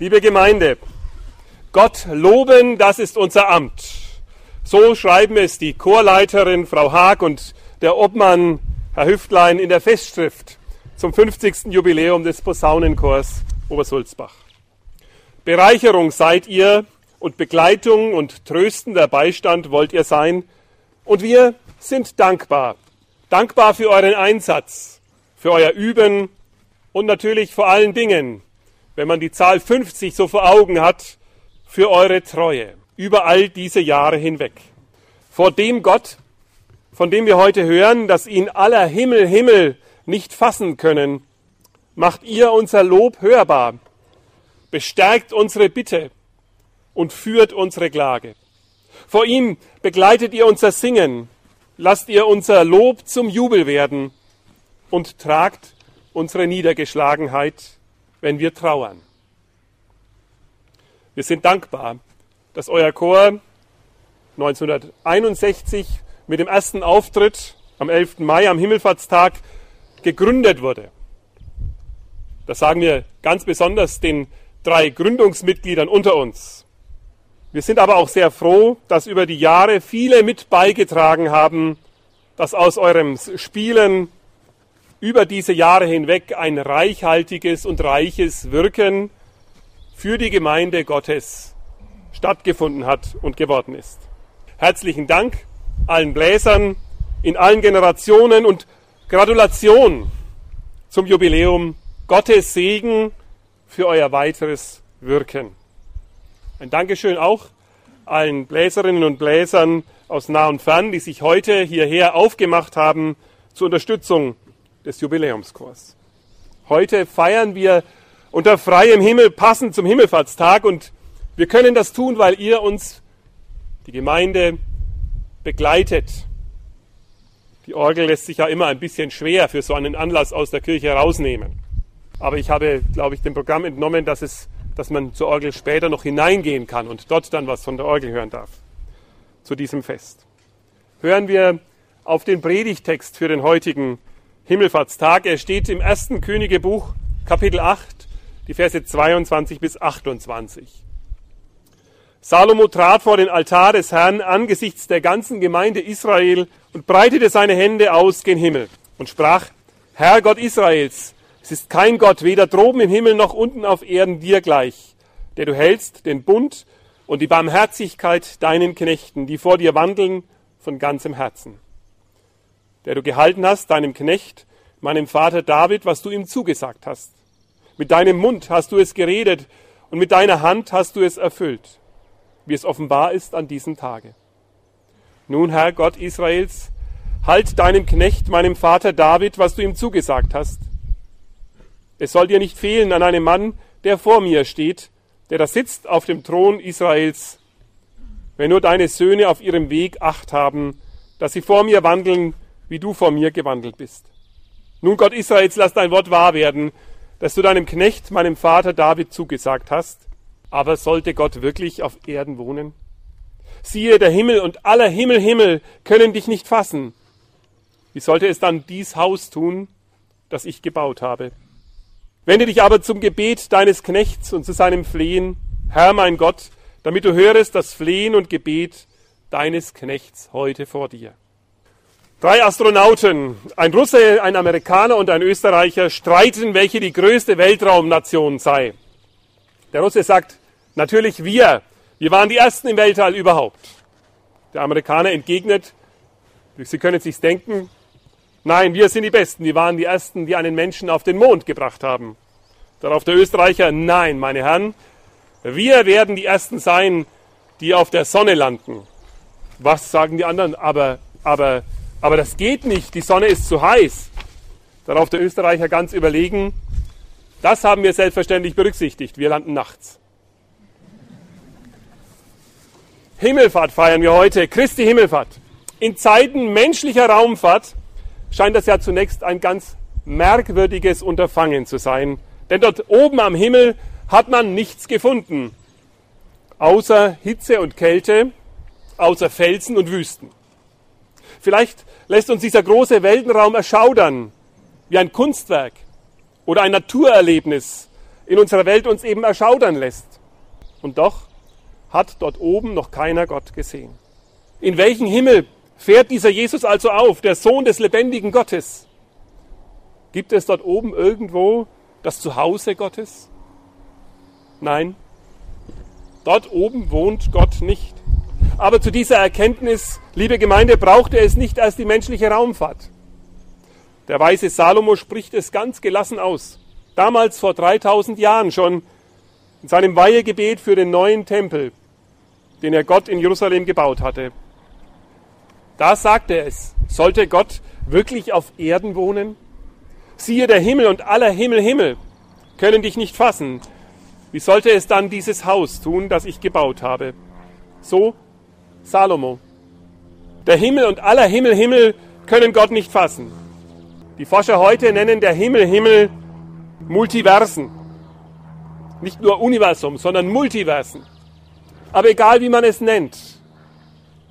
Liebe Gemeinde, Gott loben, das ist unser Amt. So schreiben es die Chorleiterin Frau Haag und der Obmann Herr Hüftlein in der Festschrift zum 50. Jubiläum des Posaunenchors Obersulzbach. Bereicherung seid ihr und Begleitung und tröstender Beistand wollt ihr sein. Und wir sind dankbar. Dankbar für euren Einsatz, für euer Üben und natürlich vor allen Dingen, wenn man die Zahl 50 so vor Augen hat, für eure Treue über all diese Jahre hinweg. Vor dem Gott, von dem wir heute hören, dass ihn aller Himmel, Himmel nicht fassen können, macht ihr unser Lob hörbar, bestärkt unsere Bitte und führt unsere Klage. Vor ihm begleitet ihr unser Singen, lasst ihr unser Lob zum Jubel werden und tragt unsere Niedergeschlagenheit, wenn wir trauern. Wir sind dankbar, dass euer Chor 1961 mit dem ersten Auftritt am 11. Mai am Himmelfahrtstag gegründet wurde. Das sagen wir ganz besonders den drei Gründungsmitgliedern unter uns. Wir sind aber auch sehr froh, dass über die Jahre viele mit beigetragen haben, dass aus eurem Spielen über diese Jahre hinweg ein reichhaltiges und reiches Wirken für die Gemeinde Gottes stattgefunden hat und geworden ist. Herzlichen Dank allen Bläsern in allen Generationen und Gratulation zum Jubiläum. Gottes Segen für euer weiteres Wirken. Ein Dankeschön auch allen Bläserinnen und Bläsern aus nah und fern, die sich heute hierher aufgemacht haben zur Unterstützung des Jubiläumschors. Heute feiern wir unter freiem Himmel passend zum Himmelfahrtstag und wir können das tun, weil ihr uns, die Gemeinde, begleitet. Die Orgel lässt sich ja immer ein bisschen schwer für so einen Anlass aus der Kirche herausnehmen. Aber ich habe, glaube ich, dem Programm entnommen, dass, es, dass man zur Orgel später noch hineingehen kann und dort dann was von der Orgel hören darf. Zu diesem Fest. Hören wir auf den Predigtext für den heutigen Himmelfahrtstag. Er steht im ersten Königebuch, Kapitel 8, die Verse 22 bis 28. Salomo trat vor den Altar des Herrn angesichts der ganzen Gemeinde Israel und breitete seine Hände aus gen Himmel und sprach, Herr Gott Israels, es ist kein Gott, weder droben im Himmel noch unten auf Erden dir gleich, der du hältst den Bund und die Barmherzigkeit deinen Knechten, die vor dir wandeln von ganzem Herzen. Der du gehalten hast, deinem Knecht, meinem Vater David, was du ihm zugesagt hast. Mit deinem Mund hast du es geredet und mit deiner Hand hast du es erfüllt wie es offenbar ist an diesem Tage. Nun, Herr Gott Israels, halt deinem Knecht, meinem Vater David, was du ihm zugesagt hast. Es soll dir nicht fehlen an einem Mann, der vor mir steht, der da sitzt auf dem Thron Israels, wenn nur deine Söhne auf ihrem Weg Acht haben, dass sie vor mir wandeln, wie du vor mir gewandelt bist. Nun, Gott Israels, lass dein Wort wahr werden, dass du deinem Knecht, meinem Vater David, zugesagt hast. Aber sollte Gott wirklich auf Erden wohnen? Siehe, der Himmel und aller Himmel, Himmel können dich nicht fassen. Wie sollte es dann dies Haus tun, das ich gebaut habe? Wende dich aber zum Gebet deines Knechts und zu seinem Flehen, Herr mein Gott, damit du hörest das Flehen und Gebet deines Knechts heute vor dir. Drei Astronauten, ein Russe, ein Amerikaner und ein Österreicher, streiten, welche die größte Weltraumnation sei. Der Russe sagt, Natürlich wir. Wir waren die Ersten im Weltall überhaupt. Der Amerikaner entgegnet, Sie können es sich denken, nein, wir sind die Besten. Wir waren die Ersten, die einen Menschen auf den Mond gebracht haben. Darauf der Österreicher, nein, meine Herren, wir werden die Ersten sein, die auf der Sonne landen. Was sagen die anderen? Aber, aber, aber das geht nicht. Die Sonne ist zu heiß. Darauf der Österreicher ganz überlegen. Das haben wir selbstverständlich berücksichtigt. Wir landen nachts. Himmelfahrt feiern wir heute, Christi Himmelfahrt. In Zeiten menschlicher Raumfahrt scheint das ja zunächst ein ganz merkwürdiges Unterfangen zu sein. Denn dort oben am Himmel hat man nichts gefunden, außer Hitze und Kälte, außer Felsen und Wüsten. Vielleicht lässt uns dieser große Weltenraum erschaudern, wie ein Kunstwerk oder ein Naturerlebnis in unserer Welt uns eben erschaudern lässt. Und doch hat dort oben noch keiner Gott gesehen. In welchen Himmel fährt dieser Jesus also auf, der Sohn des lebendigen Gottes? Gibt es dort oben irgendwo das Zuhause Gottes? Nein, dort oben wohnt Gott nicht. Aber zu dieser Erkenntnis, liebe Gemeinde, braucht er es nicht erst die menschliche Raumfahrt. Der weise Salomo spricht es ganz gelassen aus. Damals vor 3000 Jahren schon in seinem Weihegebet für den neuen Tempel, den er Gott in Jerusalem gebaut hatte. Da sagt er es. Sollte Gott wirklich auf Erden wohnen? Siehe, der Himmel und aller Himmel, Himmel können dich nicht fassen. Wie sollte es dann dieses Haus tun, das ich gebaut habe? So Salomo. Der Himmel und aller Himmel, Himmel können Gott nicht fassen. Die Forscher heute nennen der Himmel, Himmel Multiversen. Nicht nur Universum, sondern Multiversen. Aber egal wie man es nennt,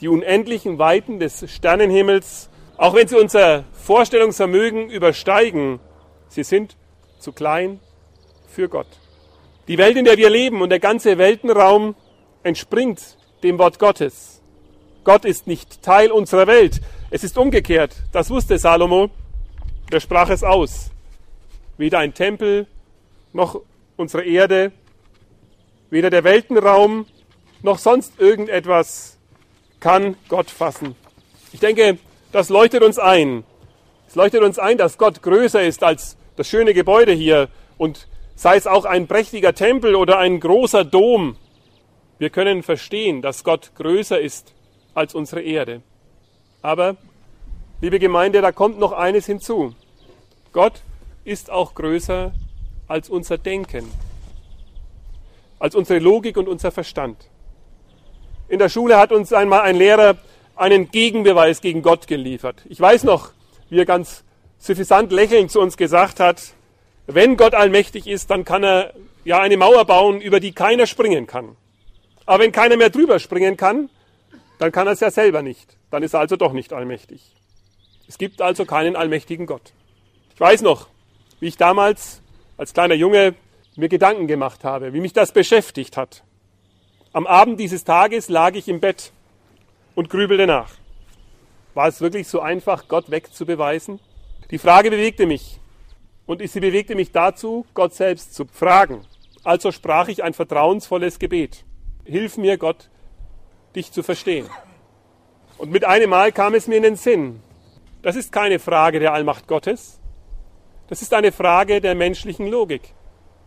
die unendlichen Weiten des Sternenhimmels, auch wenn sie unser Vorstellungsvermögen übersteigen, sie sind zu klein für Gott. Die Welt, in der wir leben und der ganze Weltenraum entspringt dem Wort Gottes. Gott ist nicht Teil unserer Welt. Es ist umgekehrt. Das wusste Salomo. Der sprach es aus. Weder ein Tempel noch unsere Erde, weder der Weltenraum noch sonst irgendetwas kann Gott fassen. Ich denke, das leuchtet uns ein. Es leuchtet uns ein, dass Gott größer ist als das schöne Gebäude hier und sei es auch ein prächtiger Tempel oder ein großer Dom. Wir können verstehen, dass Gott größer ist als unsere Erde. Aber, liebe Gemeinde, da kommt noch eines hinzu. Gott ist auch größer als unser Denken, als unsere Logik und unser Verstand. In der Schule hat uns einmal ein Lehrer einen Gegenbeweis gegen Gott geliefert. Ich weiß noch, wie er ganz suffisant lächelnd zu uns gesagt hat, wenn Gott allmächtig ist, dann kann er ja eine Mauer bauen, über die keiner springen kann. Aber wenn keiner mehr drüber springen kann, dann kann er es ja selber nicht. Dann ist er also doch nicht allmächtig. Es gibt also keinen allmächtigen Gott. Ich weiß noch, wie ich damals als kleiner Junge mir Gedanken gemacht habe, wie mich das beschäftigt hat. Am Abend dieses Tages lag ich im Bett und grübelte nach. War es wirklich so einfach, Gott wegzubeweisen? Die Frage bewegte mich und sie bewegte mich dazu, Gott selbst zu fragen. Also sprach ich ein vertrauensvolles Gebet. Hilf mir, Gott, dich zu verstehen. Und mit einem Mal kam es mir in den Sinn. Das ist keine Frage der Allmacht Gottes. Das ist eine Frage der menschlichen Logik.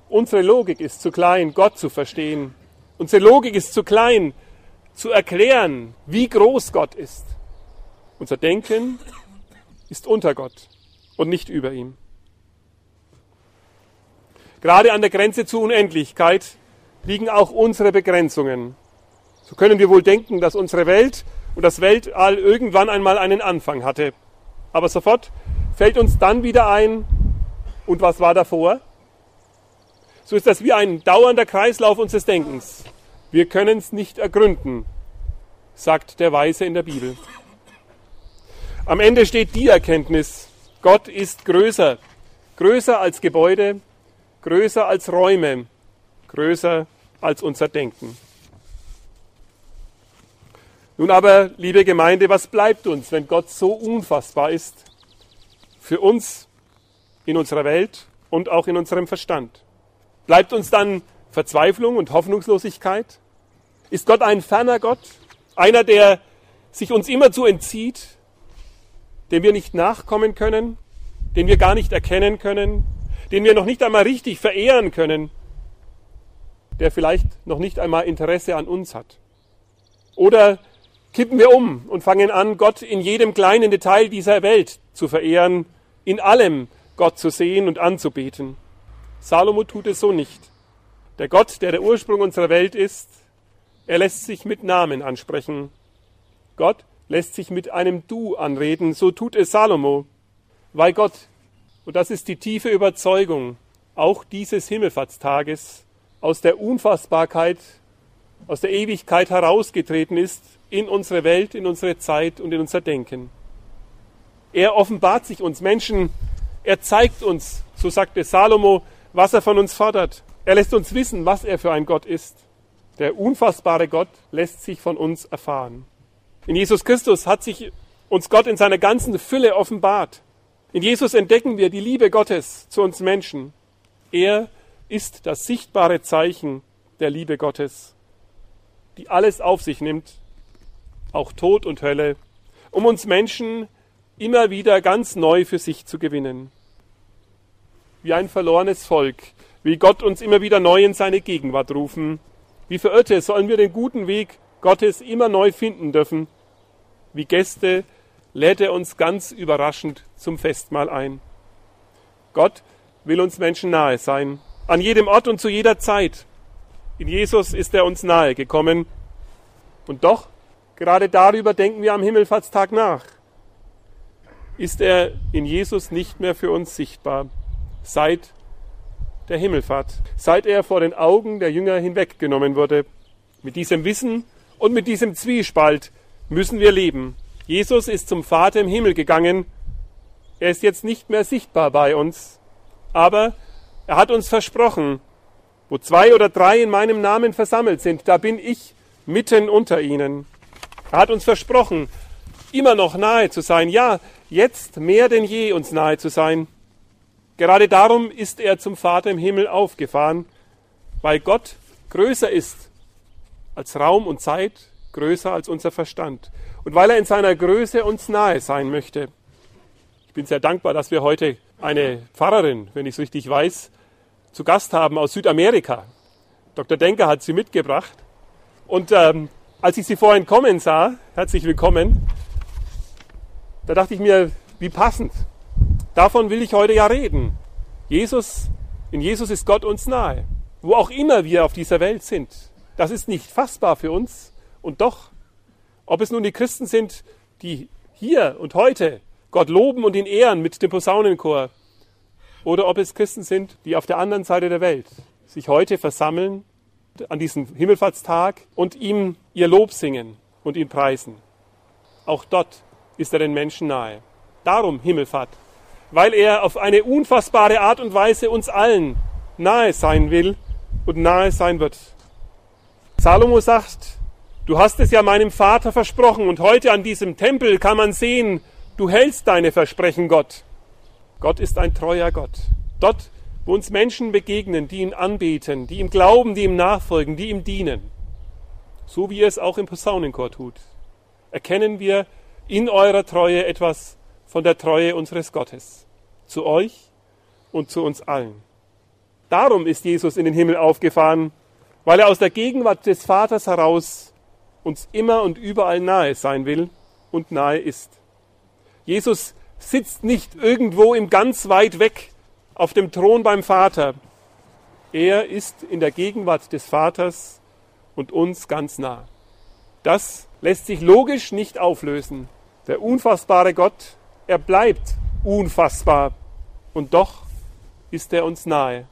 Unsere Logik ist zu klein, Gott zu verstehen. Unsere Logik ist zu klein, zu erklären, wie groß Gott ist. Unser Denken ist unter Gott und nicht über ihm. Gerade an der Grenze zur Unendlichkeit liegen auch unsere Begrenzungen. So können wir wohl denken, dass unsere Welt und das Weltall irgendwann einmal einen Anfang hatte. Aber sofort fällt uns dann wieder ein, und was war davor? So ist das wie ein dauernder Kreislauf unseres Denkens. Wir können es nicht ergründen, sagt der Weise in der Bibel. Am Ende steht die Erkenntnis, Gott ist größer, größer als Gebäude, größer als Räume, größer als unser Denken. Nun aber, liebe Gemeinde, was bleibt uns, wenn Gott so unfassbar ist für uns in unserer Welt und auch in unserem Verstand? Bleibt uns dann Verzweiflung und Hoffnungslosigkeit? Ist Gott ein ferner Gott? Einer, der sich uns immerzu entzieht, dem wir nicht nachkommen können, den wir gar nicht erkennen können, den wir noch nicht einmal richtig verehren können, der vielleicht noch nicht einmal Interesse an uns hat? Oder kippen wir um und fangen an, Gott in jedem kleinen Detail dieser Welt zu verehren, in allem Gott zu sehen und anzubeten? Salomo tut es so nicht. Der Gott, der der Ursprung unserer Welt ist, er lässt sich mit Namen ansprechen. Gott lässt sich mit einem Du anreden, so tut es Salomo, weil Gott, und das ist die tiefe Überzeugung, auch dieses Himmelfahrtstages aus der Unfassbarkeit, aus der Ewigkeit herausgetreten ist in unsere Welt, in unsere Zeit und in unser Denken. Er offenbart sich uns Menschen, er zeigt uns, so sagte Salomo, was er von uns fordert. Er lässt uns wissen, was er für ein Gott ist. Der unfassbare Gott lässt sich von uns erfahren. In Jesus Christus hat sich uns Gott in seiner ganzen Fülle offenbart. In Jesus entdecken wir die Liebe Gottes zu uns Menschen. Er ist das sichtbare Zeichen der Liebe Gottes, die alles auf sich nimmt, auch Tod und Hölle, um uns Menschen immer wieder ganz neu für sich zu gewinnen. Wie ein verlorenes Volk, wie Gott uns immer wieder neu in seine Gegenwart rufen, wie Verirrte sollen wir den guten Weg Gottes immer neu finden dürfen. Wie Gäste lädt er uns ganz überraschend zum Festmahl ein. Gott will uns Menschen nahe sein, an jedem Ort und zu jeder Zeit. In Jesus ist er uns nahe gekommen. Und doch, gerade darüber denken wir am Himmelfahrtstag nach. Ist er in Jesus nicht mehr für uns sichtbar, seit der Himmelfahrt, seit er vor den Augen der Jünger hinweggenommen wurde. Mit diesem Wissen und mit diesem Zwiespalt müssen wir leben. Jesus ist zum Vater im Himmel gegangen. Er ist jetzt nicht mehr sichtbar bei uns, aber er hat uns versprochen, wo zwei oder drei in meinem Namen versammelt sind, da bin ich mitten unter ihnen. Er hat uns versprochen, immer noch nahe zu sein, ja, jetzt mehr denn je uns nahe zu sein. Gerade darum ist er zum Vater im Himmel aufgefahren, weil Gott größer ist als Raum und Zeit, größer als unser Verstand. Und weil er in seiner Größe uns nahe sein möchte. Ich bin sehr dankbar, dass wir heute eine Pfarrerin, wenn ich es richtig weiß, zu Gast haben aus Südamerika. Dr. Denker hat sie mitgebracht. Und ähm, als ich sie vorhin kommen sah, herzlich willkommen, da dachte ich mir, wie passend. Davon will ich heute ja reden. Jesus, in Jesus ist Gott uns nahe. Wo auch immer wir auf dieser Welt sind. Das ist nicht fassbar für uns. Und doch, ob es nun die Christen sind, die hier und heute Gott loben und ihn ehren mit dem Posaunenchor, oder ob es Christen sind, die auf der anderen Seite der Welt sich heute versammeln an diesem Himmelfahrtstag und ihm ihr Lob singen und ihn preisen. Auch dort ist er den Menschen nahe. Darum Himmelfahrt weil er auf eine unfassbare Art und Weise uns allen nahe sein will und nahe sein wird. Salomo sagt, du hast es ja meinem Vater versprochen und heute an diesem Tempel kann man sehen, du hältst deine Versprechen, Gott. Gott ist ein treuer Gott. Dort, wo uns Menschen begegnen, die ihn anbeten, die ihm glauben, die ihm nachfolgen, die ihm dienen, so wie er es auch im Posaunenchor tut, erkennen wir in eurer Treue etwas von der Treue unseres Gottes zu euch und zu uns allen. Darum ist Jesus in den Himmel aufgefahren, weil er aus der Gegenwart des Vaters heraus uns immer und überall nahe sein will und nahe ist. Jesus sitzt nicht irgendwo im ganz weit weg auf dem Thron beim Vater. Er ist in der Gegenwart des Vaters und uns ganz nah. Das lässt sich logisch nicht auflösen. Der unfassbare Gott er bleibt unfassbar und doch ist er uns nahe.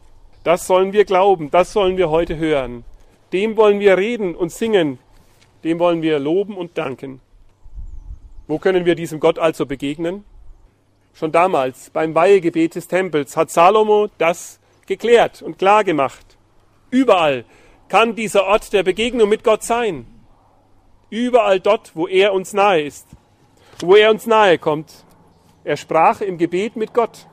Das sollen wir glauben, das sollen wir heute hören. Dem wollen wir reden und singen, dem wollen wir loben und danken. Wo können wir diesem Gott also begegnen? Schon damals beim Weihegebet des Tempels hat Salomo das geklärt und klar gemacht. Überall kann dieser Ort der Begegnung mit Gott sein. Überall dort, wo er uns nahe ist, wo er uns nahe kommt, er sprach im Gebet mit Gott.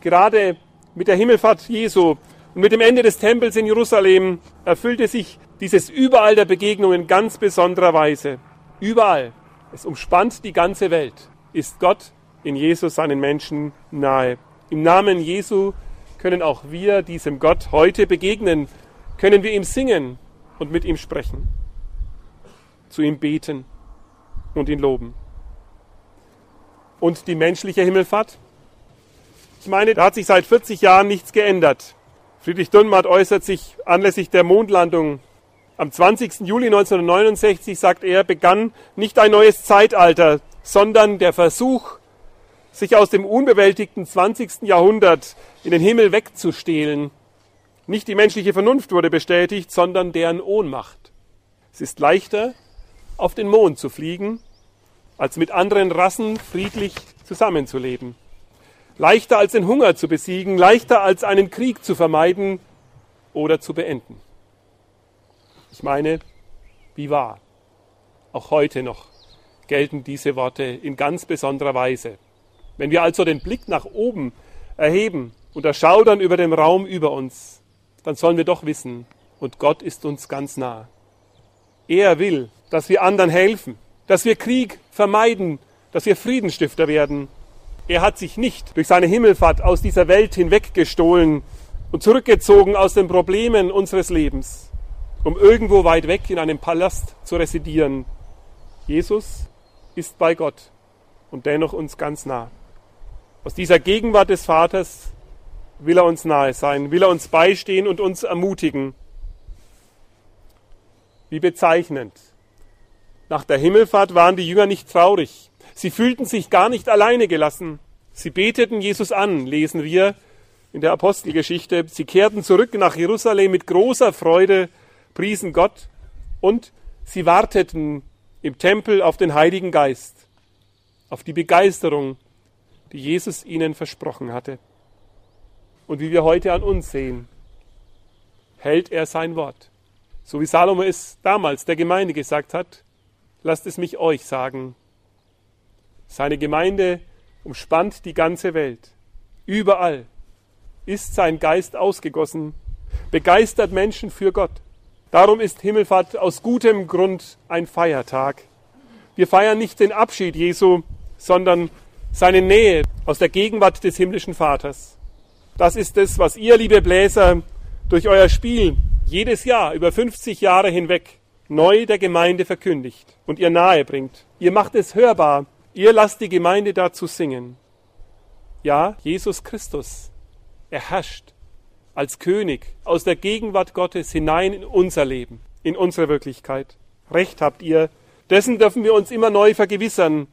Gerade mit der Himmelfahrt Jesu und mit dem Ende des Tempels in Jerusalem erfüllte sich dieses Überall der Begegnungen ganz besonderer Weise. Überall. Es umspannt die ganze Welt. Ist Gott in Jesus seinen Menschen nahe. Im Namen Jesu können auch wir diesem Gott heute begegnen, können wir ihm singen und mit ihm sprechen, zu ihm beten und ihn loben und die menschliche Himmelfahrt? Ich meine, da hat sich seit 40 Jahren nichts geändert. Friedrich Dürrenmatt äußert sich anlässlich der Mondlandung. Am 20. Juli 1969, sagt er, begann nicht ein neues Zeitalter, sondern der Versuch, sich aus dem unbewältigten 20. Jahrhundert in den Himmel wegzustehlen. Nicht die menschliche Vernunft wurde bestätigt, sondern deren Ohnmacht. Es ist leichter, auf den Mond zu fliegen, als mit anderen Rassen friedlich zusammenzuleben. Leichter als den Hunger zu besiegen, leichter als einen Krieg zu vermeiden oder zu beenden. Ich meine, wie wahr. Auch heute noch gelten diese Worte in ganz besonderer Weise. Wenn wir also den Blick nach oben erheben und erschaudern über dem Raum über uns, dann sollen wir doch wissen, und Gott ist uns ganz nah. Er will, dass wir anderen helfen, dass wir Krieg vermeiden, dass wir Friedenstifter werden. Er hat sich nicht durch seine Himmelfahrt aus dieser Welt hinweggestohlen und zurückgezogen aus den Problemen unseres Lebens, um irgendwo weit weg in einem Palast zu residieren. Jesus ist bei Gott und dennoch uns ganz nah. Aus dieser Gegenwart des Vaters will er uns nahe sein, will er uns beistehen und uns ermutigen. Wie bezeichnend. Nach der Himmelfahrt waren die Jünger nicht traurig. Sie fühlten sich gar nicht alleine gelassen. Sie beteten Jesus an, lesen wir in der Apostelgeschichte. Sie kehrten zurück nach Jerusalem mit großer Freude, priesen Gott und sie warteten im Tempel auf den Heiligen Geist, auf die Begeisterung, die Jesus ihnen versprochen hatte. Und wie wir heute an uns sehen, hält er sein Wort. So wie Salomo es damals der Gemeinde gesagt hat, lasst es mich euch sagen. Seine Gemeinde umspannt die ganze Welt. Überall ist sein Geist ausgegossen, begeistert Menschen für Gott. Darum ist Himmelfahrt aus gutem Grund ein Feiertag. Wir feiern nicht den Abschied Jesu, sondern seine Nähe aus der Gegenwart des himmlischen Vaters. Das ist es, was ihr, liebe Bläser, durch euer Spiel jedes Jahr über 50 Jahre hinweg neu der Gemeinde verkündigt und ihr nahe bringt. Ihr macht es hörbar. Ihr lasst die Gemeinde dazu singen. Ja, Jesus Christus er herrscht als König aus der Gegenwart Gottes hinein in unser Leben, in unsere Wirklichkeit. Recht habt ihr. Dessen dürfen wir uns immer neu vergewissern.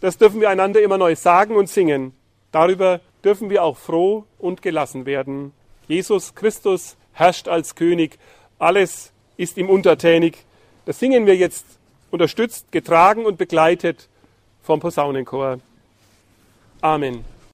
Das dürfen wir einander immer neu sagen und singen. Darüber dürfen wir auch froh und gelassen werden. Jesus Christus herrscht als König. Alles ist ihm untertänig. Das singen wir jetzt unterstützt, getragen und begleitet vom Posaunenchor. Amen.